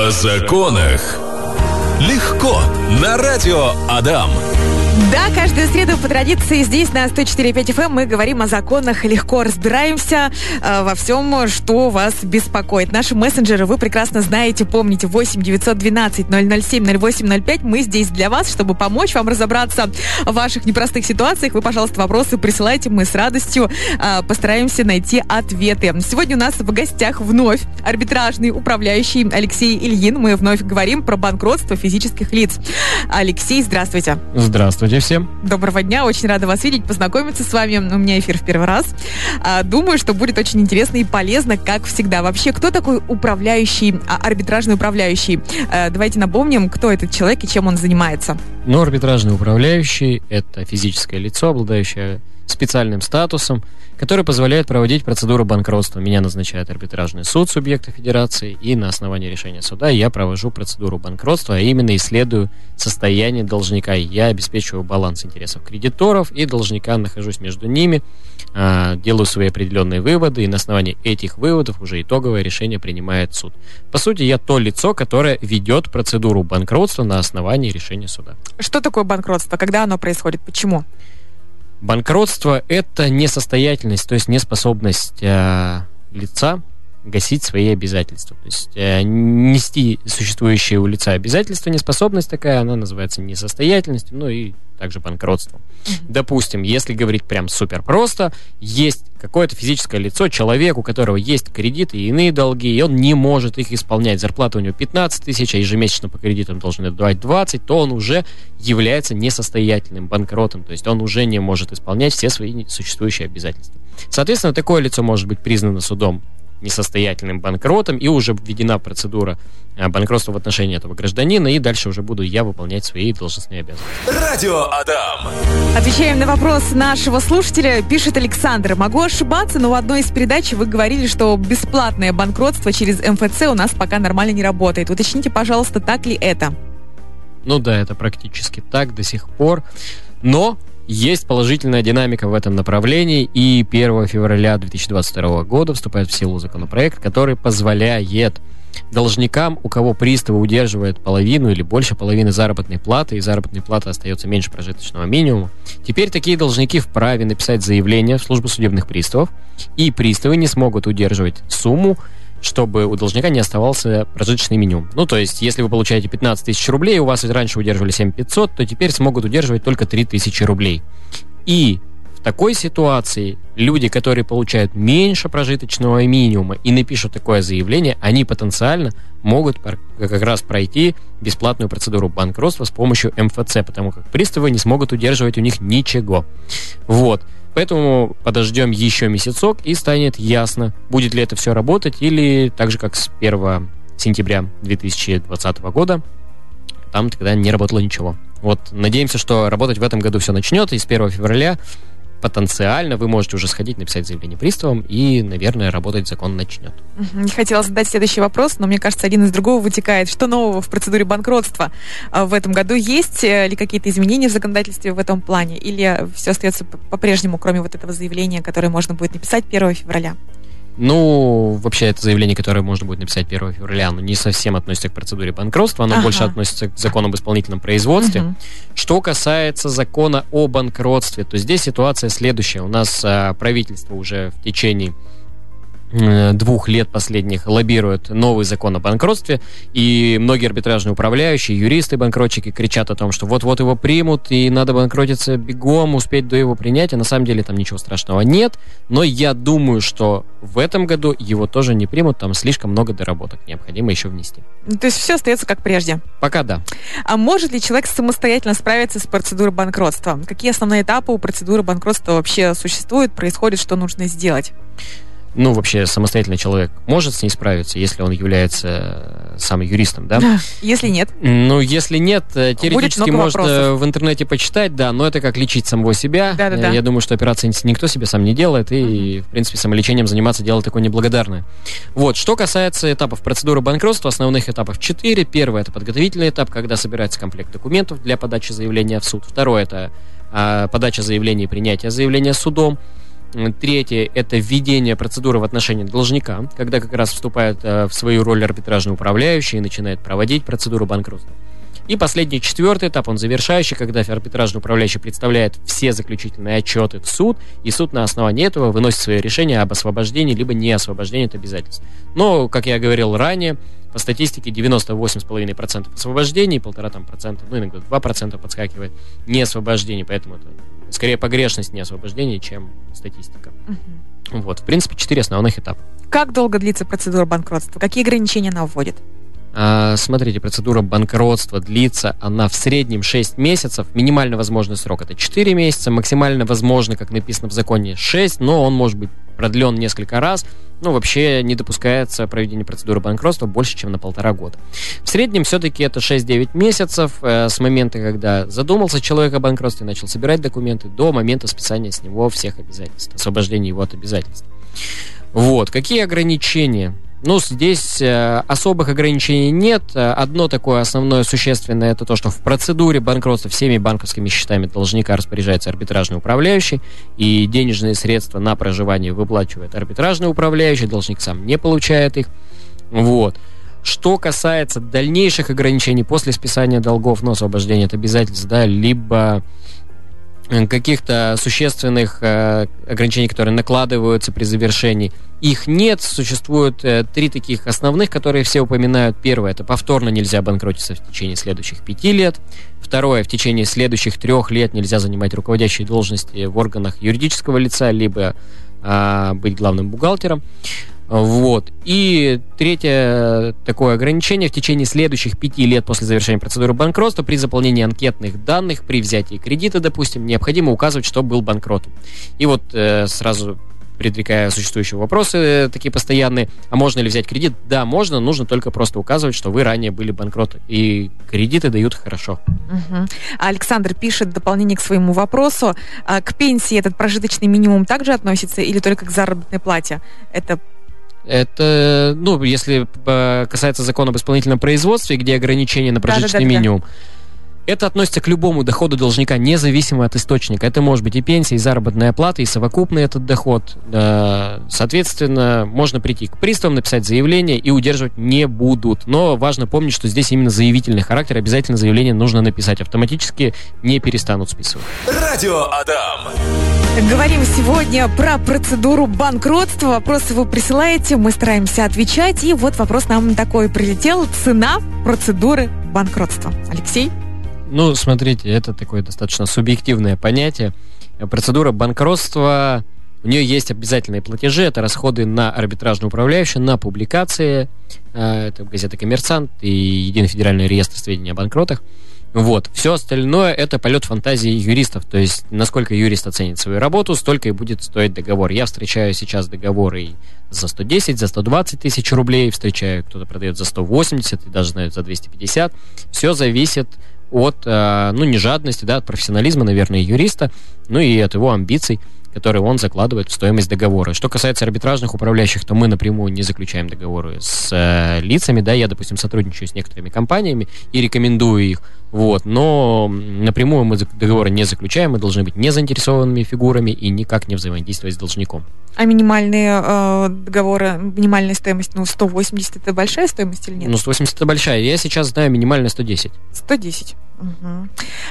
О законах. Легко. На радио Адам. Да, каждую среду по традиции здесь на 104.5 FM мы говорим о законах, легко разбираемся э, во всем, что вас беспокоит. Наши мессенджеры вы прекрасно знаете, помните, 8 912 007 0805. Мы здесь для вас, чтобы помочь вам разобраться в ваших непростых ситуациях. Вы, пожалуйста, вопросы присылайте, мы с радостью э, постараемся найти ответы. Сегодня у нас в гостях вновь арбитражный управляющий Алексей Ильин. Мы вновь говорим про банкротство физических лиц. Алексей, здравствуйте. Здравствуйте всем. Доброго дня, очень рада вас видеть, познакомиться с вами. У меня эфир в первый раз. А, думаю, что будет очень интересно и полезно, как всегда. Вообще, кто такой управляющий, а, арбитражный управляющий? А, давайте напомним, кто этот человек и чем он занимается. Ну, арбитражный управляющий – это физическое лицо, обладающее специальным статусом, который позволяет проводить процедуру банкротства. Меня назначает арбитражный суд субъекта федерации, и на основании решения суда я провожу процедуру банкротства, а именно исследую состояние должника. Я обеспечиваю баланс интересов кредиторов и должника, нахожусь между ними, а, делаю свои определенные выводы, и на основании этих выводов уже итоговое решение принимает суд. По сути, я то лицо, которое ведет процедуру банкротства на основании решения суда. Что такое банкротство? Когда оно происходит? Почему? Банкротство – это несостоятельность, то есть неспособность э, лица гасить свои обязательства. То есть э, нести существующие у лица обязательства, неспособность такая, она называется несостоятельностью, ну и также банкротством. Допустим, если говорить прям супер просто, есть какое-то физическое лицо, человек, у которого есть кредиты и иные долги, и он не может их исполнять. Зарплата у него 15 тысяч, а ежемесячно по кредитам должен отдавать 20, то он уже является несостоятельным банкротом, то есть он уже не может исполнять все свои существующие обязательства. Соответственно, такое лицо может быть признано судом несостоятельным банкротом, и уже введена процедура э, банкротства в отношении этого гражданина, и дальше уже буду я выполнять свои должностные обязанности. Радио Адам. Отвечаем на вопрос нашего слушателя. Пишет Александр. Могу ошибаться, но в одной из передач вы говорили, что бесплатное банкротство через МФЦ у нас пока нормально не работает. Уточните, пожалуйста, так ли это? Ну да, это практически так до сих пор. Но есть положительная динамика в этом направлении, и 1 февраля 2022 года вступает в силу законопроект, который позволяет должникам, у кого приставы удерживают половину или больше половины заработной платы, и заработной платы остается меньше прожиточного минимума, теперь такие должники вправе написать заявление в службу судебных приставов, и приставы не смогут удерживать сумму, чтобы у должника не оставался прожиточный минимум. Ну, то есть, если вы получаете 15 тысяч рублей, у вас раньше удерживали 7 500, то теперь смогут удерживать только 3 тысячи рублей. И в такой ситуации люди, которые получают меньше прожиточного минимума и напишут такое заявление, они потенциально могут как раз пройти бесплатную процедуру банкротства с помощью МФЦ, потому как приставы не смогут удерживать у них ничего. Вот. Поэтому подождем еще месяцок и станет ясно, будет ли это все работать или так же, как с 1 сентября 2020 года, там тогда не работало ничего. Вот, надеемся, что работать в этом году все начнет, и с 1 февраля потенциально вы можете уже сходить, написать заявление приставам, и, наверное, работать закон начнет. Не хотела задать следующий вопрос, но мне кажется, один из другого вытекает. Что нового в процедуре банкротства а, в этом году? Есть э, ли какие-то изменения в законодательстве в этом плане? Или все остается по-прежнему, кроме вот этого заявления, которое можно будет написать 1 февраля? Ну, вообще, это заявление, которое можно будет написать 1 февраля, оно не совсем относится к процедуре банкротства, оно ага. больше относится к закону об исполнительном производстве. Угу. Что касается закона о банкротстве, то здесь ситуация следующая. У нас а, правительство уже в течение двух лет последних лоббируют новый закон о банкротстве, и многие арбитражные управляющие, юристы, банкротчики кричат о том, что вот-вот его примут, и надо банкротиться бегом, успеть до его принятия. На самом деле там ничего страшного нет, но я думаю, что в этом году его тоже не примут, там слишком много доработок необходимо еще внести. Ну, то есть все остается как прежде? Пока да. А может ли человек самостоятельно справиться с процедурой банкротства? Какие основные этапы у процедуры банкротства вообще существуют, происходит, что нужно сделать? Ну, вообще самостоятельный человек может с ней справиться, если он является э, сам юристом, да? Если нет. Ну, если нет, э, теоретически можно вопросов. в интернете почитать, да, но это как лечить самого себя. Да, да, да. Я думаю, что операции никто себе сам не делает, и, в принципе, самолечением заниматься дело такое неблагодарное. Вот, что касается этапов процедуры банкротства, основных этапов 4. Первый – это подготовительный этап, когда собирается комплект документов для подачи заявления в суд. Второй – это а, подача заявления и принятие заявления судом. Третье – это введение процедуры в отношении должника, когда как раз вступает э, в свою роль арбитражный управляющий и начинает проводить процедуру банкротства. И последний, четвертый этап, он завершающий, когда арбитражный управляющий представляет все заключительные отчеты в суд, и суд на основании этого выносит свое решение об освобождении либо не освобождении от обязательств. Но, как я говорил ранее, по статистике 98,5% освобождений, полтора там процента, ну иногда 2% подскакивает не освобождений, поэтому это скорее погрешность не освобождения, чем статистика. Угу. Вот, в принципе, четыре основных этапа. Как долго длится процедура банкротства? Какие ограничения она вводит? А, смотрите, процедура банкротства длится, она в среднем 6 месяцев. Минимально возможный срок это 4 месяца, максимально возможно, как написано в законе, 6, но он может быть продлен несколько раз. Ну, вообще не допускается проведение процедуры банкротства больше, чем на полтора года. В среднем все-таки это 6-9 месяцев э, с момента, когда задумался человек о банкротстве, начал собирать документы, до момента списания с него всех обязательств, освобождения его от обязательств. Вот. Какие ограничения ну, здесь э, особых ограничений нет. Одно такое основное существенное, это то, что в процедуре банкротства всеми банковскими счетами должника распоряжается арбитражный управляющий, и денежные средства на проживание выплачивает арбитражный управляющий, должник сам не получает их. Вот. Что касается дальнейших ограничений после списания долгов, но освобождения от обязательств, да, либо Э, каких-то существенных э, ограничений, которые накладываются при завершении, их нет. Существует э, три таких основных, которые все упоминают. Первое, это повторно нельзя банкротиться в течение следующих пяти лет. Второе, в течение следующих трех лет нельзя занимать руководящие должности в органах юридического лица, либо э, быть главным бухгалтером. Вот. И третье такое ограничение в течение следующих пяти лет после завершения процедуры банкротства при заполнении анкетных данных, при взятии кредита, допустим, необходимо указывать, что был банкротом. И вот э, сразу предрекая существующие вопросы э, такие постоянные, а можно ли взять кредит? Да, можно, нужно только просто указывать, что вы ранее были банкроты. И кредиты дают хорошо. Угу. Александр пишет дополнение к своему вопросу. А к пенсии этот прожиточный минимум также относится или только к заработной плате? Это это, ну, если касается закона об исполнительном производстве, где ограничения на прожиточный да, да, да, минимум, это относится к любому доходу должника, независимо от источника. Это может быть и пенсия, и заработная плата, и совокупный этот доход. Соответственно, можно прийти к приставам, написать заявление и удерживать не будут. Но важно помнить, что здесь именно заявительный характер. Обязательно заявление нужно написать. Автоматически не перестанут списывать. Радио Адам. Говорим сегодня про процедуру банкротства. Вопросы вы присылаете, мы стараемся отвечать. И вот вопрос нам такой прилетел. Цена процедуры банкротства. Алексей? Ну, смотрите, это такое достаточно субъективное понятие. Процедура банкротства, у нее есть обязательные платежи, это расходы на арбитражную управляющую, на публикации, э, это газета «Коммерсант» и Единый федеральный реестр сведений о банкротах. Вот. Все остальное это полет фантазии юристов. То есть, насколько юрист оценит свою работу, столько и будет стоить договор. Я встречаю сейчас договоры за 110, за 120 тысяч рублей, встречаю, кто-то продает за 180 и даже знают за 250. Все зависит от, э, ну, не жадности, да, от профессионализма, наверное, юриста, ну и от его амбиций, которые он закладывает в стоимость договора. Что касается арбитражных управляющих, то мы напрямую не заключаем договоры с э, лицами, да, я, допустим, сотрудничаю с некоторыми компаниями и рекомендую их, вот, но напрямую мы договоры не заключаем, мы должны быть не заинтересованными фигурами и никак не взаимодействовать с должником. А минимальные э, договоры, минимальная стоимость, ну, 180 это большая стоимость или нет? Ну, 180 это большая. Я сейчас знаю минимальная 110. 110. Угу.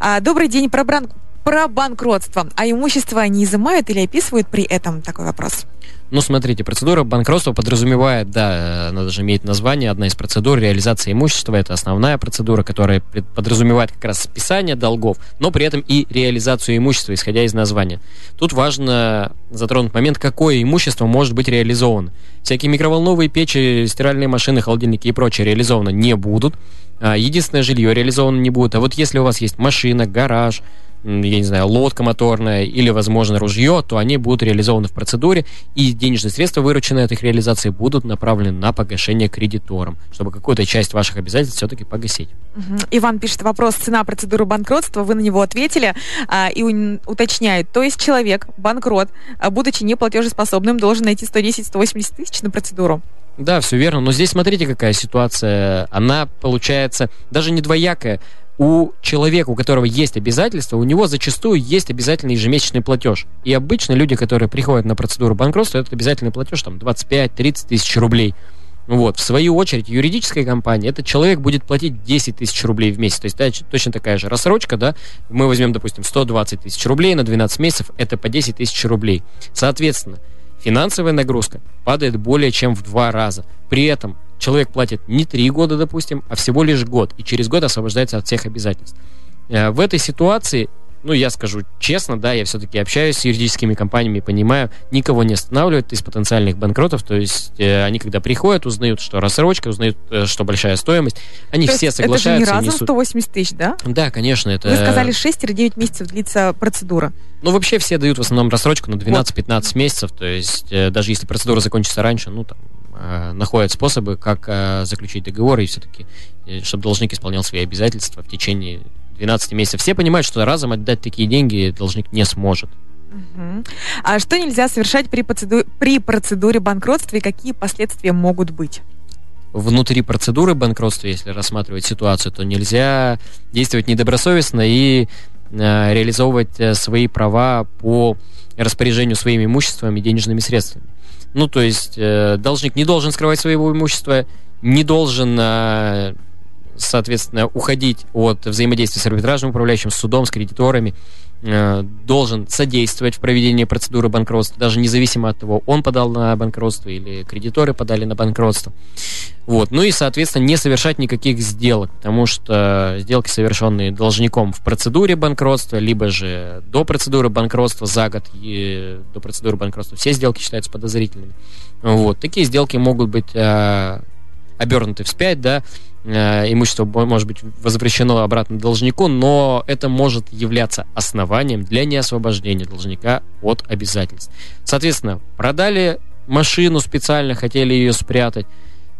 А, добрый день. Про, бран... про банкротство. А имущество они изымают или описывают при этом? Такой вопрос. Ну, смотрите, процедура банкротства подразумевает, да, она даже имеет название, одна из процедур реализации имущества, это основная процедура, которая подразумевает как раз списание долгов, но при этом и реализацию имущества, исходя из названия. Тут важно затронуть момент, какое имущество может быть реализовано. Всякие микроволновые печи, стиральные машины, холодильники и прочее реализовано не будут. А, единственное жилье реализовано не будет. А вот если у вас есть машина, гараж, я не знаю, лодка моторная или, возможно, ружье, то они будут реализованы в процедуре, и денежные средства, вырученные от их реализации, будут направлены на погашение кредиторам, чтобы какую-то часть ваших обязательств все-таки погасить. Угу. Иван пишет вопрос «Цена процедуры банкротства». Вы на него ответили а, и уточняет. То есть человек, банкрот, а, будучи неплатежеспособным, должен найти 110-180 тысяч на процедуру? Да, все верно. Но здесь смотрите, какая ситуация. Она получается даже не двоякая у человека, у которого есть обязательства, у него зачастую есть обязательный ежемесячный платеж. И обычно люди, которые приходят на процедуру банкротства, этот обязательный платеж там 25-30 тысяч рублей. Вот. В свою очередь, юридическая компания, этот человек будет платить 10 тысяч рублей в месяц. То есть да, точно такая же рассрочка, да, мы возьмем, допустим, 120 тысяч рублей на 12 месяцев, это по 10 тысяч рублей. Соответственно, финансовая нагрузка падает более чем в два раза. При этом человек платит не три года, допустим, а всего лишь год, и через год освобождается от всех обязательств. Э, в этой ситуации ну, я скажу честно, да, я все-таки общаюсь с юридическими компаниями, понимаю, никого не останавливают из потенциальных банкротов, то есть э, они, когда приходят, узнают, что рассрочка, узнают, э, что большая стоимость, они то все соглашаются. Это же не разом несут... 180 тысяч, да? Да, конечно. Это... Вы сказали, 6-9 месяцев длится процедура. Ну, вообще все дают в основном рассрочку на 12-15 вот. месяцев, то есть э, даже если процедура закончится раньше, ну, там, э, находят способы, как э, заключить договор и все-таки, э, чтобы должник исполнял свои обязательства в течение 12 месяцев. Все понимают, что разом отдать такие деньги должник не сможет. Угу. А что нельзя совершать при, процеду... при процедуре банкротства и какие последствия могут быть? Внутри процедуры банкротства, если рассматривать ситуацию, то нельзя действовать недобросовестно и реализовывать э, свои права по распоряжению своим имуществом и денежными средствами. Ну, то есть э, должник не должен скрывать своего имущества, не должен э, соответственно, уходить от взаимодействия с арбитражным управляющим, с судом, с кредиторами, э, должен содействовать в проведении процедуры банкротства, даже независимо от того, он подал на банкротство или кредиторы подали на банкротство. Вот. Ну и, соответственно, не совершать никаких сделок, потому что сделки, совершенные должником в процедуре банкротства, либо же до процедуры банкротства за год и до процедуры банкротства, все сделки считаются подозрительными. Вот. Такие сделки могут быть э, обернуты вспять, да, имущество может быть возвращено обратно должнику, но это может являться основанием для неосвобождения должника от обязательств. Соответственно, продали машину специально, хотели ее спрятать,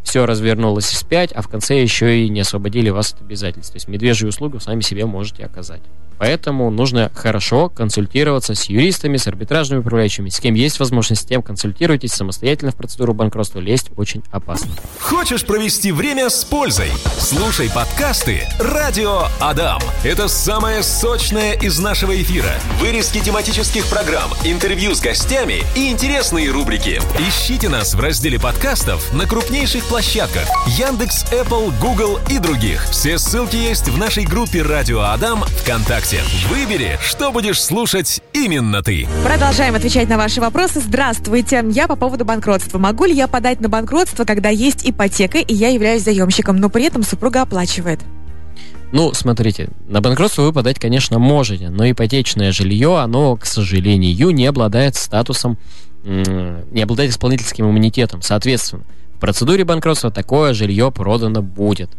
все развернулось вспять, а в конце еще и не освободили вас от обязательств. То есть медвежью услугу сами себе можете оказать. Поэтому нужно хорошо консультироваться с юристами, с арбитражными управляющими, с кем есть возможность, с тем консультируйтесь самостоятельно в процедуру банкротства. Лезть очень опасно. Хочешь провести время с пользой? Слушай подкасты «Радио Адам». Это самое сочное из нашего эфира. Вырезки тематических программ, интервью с гостями и интересные рубрики. Ищите нас в разделе подкастов на крупнейших площадках Яндекс, Apple, Google и других. Все ссылки есть в нашей группе «Радио Адам» ВКонтакте ВКонтакте. Выбери, что будешь слушать именно ты. Продолжаем отвечать на ваши вопросы. Здравствуйте. Я по поводу банкротства. Могу ли я подать на банкротство, когда есть ипотека и я являюсь заемщиком, но при этом супруга оплачивает? Ну, смотрите, на банкротство вы подать, конечно, можете, но ипотечное жилье, оно, к сожалению, не обладает статусом, не обладает исполнительским иммунитетом. Соответственно, в процедуре банкротства такое жилье продано будет.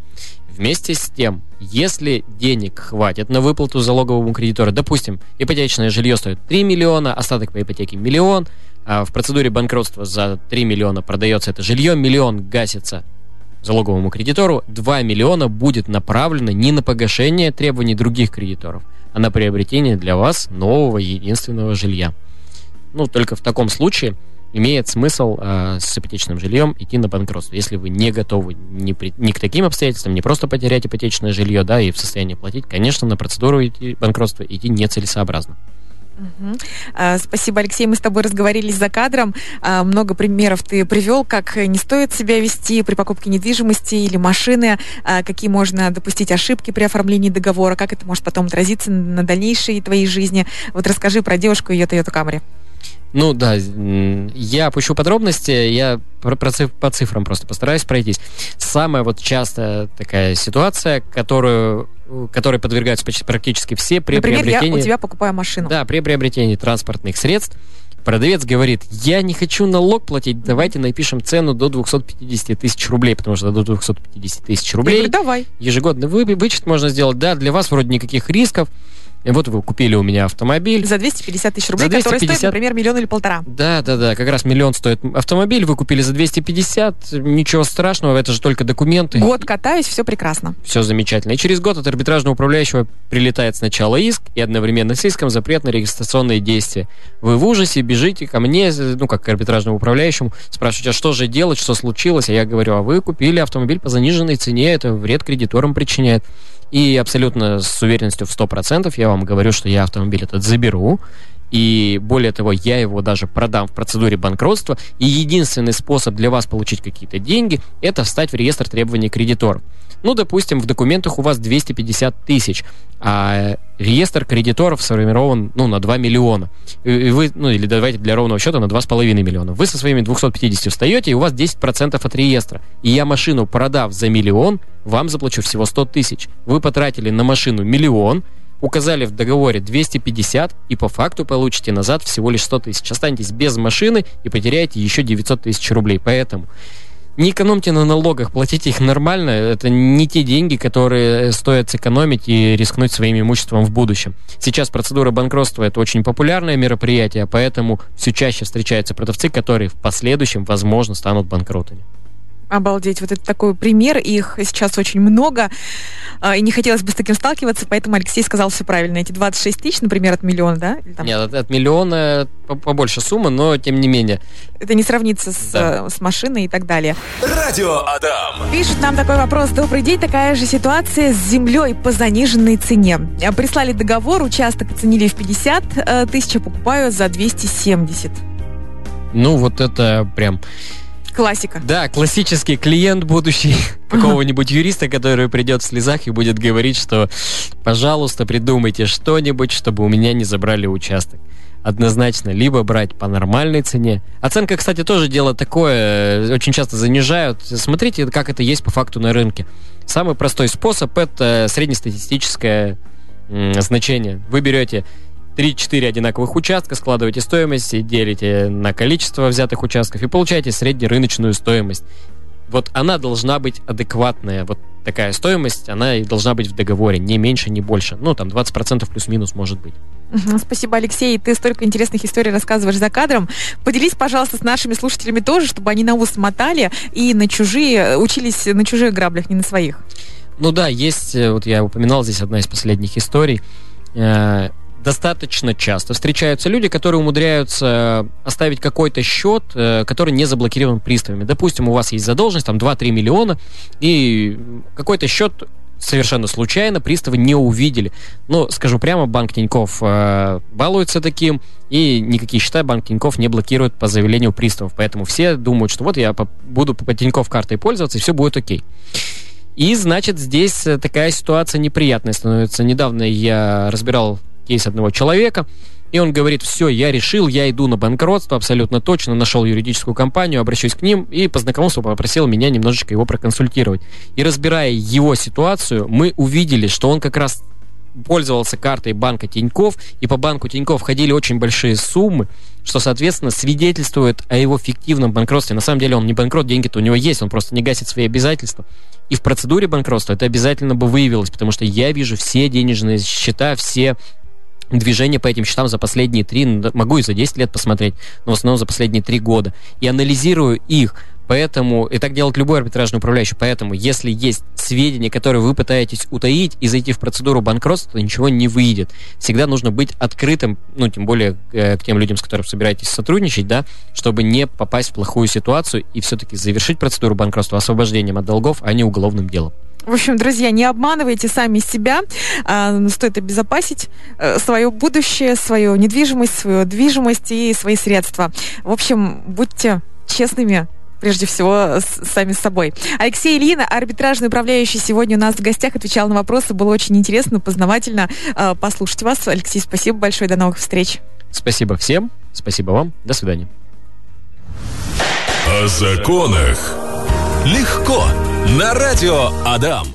Вместе с тем, если денег хватит на выплату залоговому кредитору, допустим, ипотечное жилье стоит 3 миллиона, остаток по ипотеке миллион, а в процедуре банкротства за 3 миллиона продается это жилье, миллион гасится залоговому кредитору, 2 миллиона будет направлено не на погашение требований других кредиторов, а на приобретение для вас нового единственного жилья. Ну, только в таком случае имеет смысл э, с ипотечным жильем идти на банкротство. Если вы не готовы ни, при, ни к таким обстоятельствам, не просто потерять ипотечное жилье, да, и в состоянии платить, конечно, на процедуру идти, банкротства идти нецелесообразно. А, спасибо, Алексей. Мы с тобой разговорились за кадром. А, много примеров ты привел, как не стоит себя вести при покупке недвижимости или машины, какие можно допустить ошибки при оформлении договора, как это может потом отразиться на дальнейшей твоей жизни. Вот расскажи про девушку и ее Toyota Camry. Ну да, я опущу подробности, я по, по цифрам просто постараюсь пройтись. Самая вот частая такая ситуация, которую, которой подвергаются практически все при Например, приобретении... я у тебя покупаю машину. Да, при приобретении транспортных средств. Продавец говорит, я не хочу налог платить, давайте напишем цену до 250 тысяч рублей, потому что до 250 тысяч рублей я говорю, давай. ежегодный вы, вычет можно сделать. Да, для вас вроде никаких рисков, и вот вы купили у меня автомобиль. За 250 тысяч рублей, 250... который стоит, например, миллион или полтора. Да, да, да, как раз миллион стоит автомобиль, вы купили за 250, ничего страшного, это же только документы. Год катаюсь, все прекрасно. Все замечательно. И через год от арбитражного управляющего прилетает сначала иск, и одновременно с иском запрет на регистрационные действия. Вы в ужасе бежите ко мне, ну, как к арбитражному управляющему, спрашиваете, а что же делать, что случилось? А я говорю, а вы купили автомобиль по заниженной цене, это вред кредиторам причиняет. И абсолютно с уверенностью в 100% я вам говорю, что я автомобиль этот заберу, и более того, я его даже продам в процедуре банкротства, и единственный способ для вас получить какие-то деньги – это встать в реестр требований кредиторов. Ну, допустим, в документах у вас 250 тысяч, а реестр кредиторов сформирован, ну, на 2 миллиона. И вы, ну, или давайте для ровного счета на 2,5 миллиона. Вы со своими 250 встаете, и у вас 10% от реестра. И я машину, продав за миллион, вам заплачу всего 100 тысяч. Вы потратили на машину миллион, указали в договоре 250 и по факту получите назад всего лишь 100 тысяч. Останетесь без машины и потеряете еще 900 тысяч рублей. Поэтому не экономьте на налогах, платите их нормально. Это не те деньги, которые стоит сэкономить и рискнуть своим имуществом в будущем. Сейчас процедура банкротства это очень популярное мероприятие, поэтому все чаще встречаются продавцы, которые в последующем, возможно, станут банкротами. Обалдеть, вот это такой пример, их сейчас очень много, а, и не хотелось бы с таким сталкиваться, поэтому Алексей сказал все правильно. Эти 26 тысяч, например, от миллиона, да? там... Нет, от, от миллиона побольше сумма, но тем не менее. Это не сравнится с, да. с машиной и так далее. Радио Адам. Пишет нам такой вопрос. Добрый день, такая же ситуация с землей по заниженной цене. Прислали договор, участок оценили в 50 э, тысяч, а покупаю за 270. Ну, вот это прям Классика. Да, классический клиент будущий какого-нибудь юриста, который придет в слезах и будет говорить, что, пожалуйста, придумайте что-нибудь, чтобы у меня не забрали участок. Однозначно, либо брать по нормальной цене. Оценка, кстати, тоже дело такое, очень часто занижают. Смотрите, как это есть по факту на рынке. Самый простой способ это среднестатистическое значение. Вы берете 3-4 одинаковых участка, складываете стоимость и делите на количество взятых участков и получаете среднерыночную стоимость. Вот она должна быть адекватная. Вот такая стоимость, она и должна быть в договоре, не меньше, не больше. Ну, там 20% плюс-минус может быть. Спасибо, Алексей. Ты столько интересных историй рассказываешь за кадром. Поделись, пожалуйста, с нашими слушателями тоже, чтобы они на ус мотали и на чужие, учились на чужих граблях, не на своих. Ну да, есть, э, вот я упоминал здесь одна из последних историй э, достаточно часто встречаются люди, которые умудряются оставить какой-то счет, э, который не заблокирован приставами. Допустим, у вас есть задолженность, там 2-3 миллиона, и какой-то счет совершенно случайно приставы не увидели. Но, скажу прямо, банк Тиньков э, балуется таким, и никакие счета банк Тиньков не блокирует по заявлению приставов. Поэтому все думают, что вот я по, буду по Тиньков картой пользоваться, и все будет окей. И, значит, здесь такая ситуация неприятная становится. Недавно я разбирал кейс одного человека, и он говорит, все, я решил, я иду на банкротство, абсолютно точно, нашел юридическую компанию, обращусь к ним, и по знакомству попросил меня немножечко его проконсультировать. И разбирая его ситуацию, мы увидели, что он как раз пользовался картой банка Тиньков, и по банку Тиньков ходили очень большие суммы, что, соответственно, свидетельствует о его фиктивном банкротстве. На самом деле он не банкрот, деньги-то у него есть, он просто не гасит свои обязательства. И в процедуре банкротства это обязательно бы выявилось, потому что я вижу все денежные счета, все движение по этим счетам за последние три, ну, могу и за 10 лет посмотреть, но в основном за последние три года. И анализирую их. Поэтому, и так делает любой арбитражный управляющий, поэтому, если есть сведения, которые вы пытаетесь утаить и зайти в процедуру банкротства, то ничего не выйдет. Всегда нужно быть открытым, ну, тем более э, к тем людям, с которыми собираетесь сотрудничать, да, чтобы не попасть в плохую ситуацию и все-таки завершить процедуру банкротства освобождением от долгов, а не уголовным делом. В общем, друзья, не обманывайте сами себя. А, стоит обезопасить э, свое будущее, свою недвижимость, свою движимость и свои средства. В общем, будьте честными прежде всего, с, сами с собой. Алексей Ильин, арбитражный управляющий, сегодня у нас в гостях отвечал на вопросы. Было очень интересно, познавательно э, послушать вас. Алексей, спасибо большое. До новых встреч. Спасибо всем. Спасибо вам. До свидания. О законах легко на радио Адам.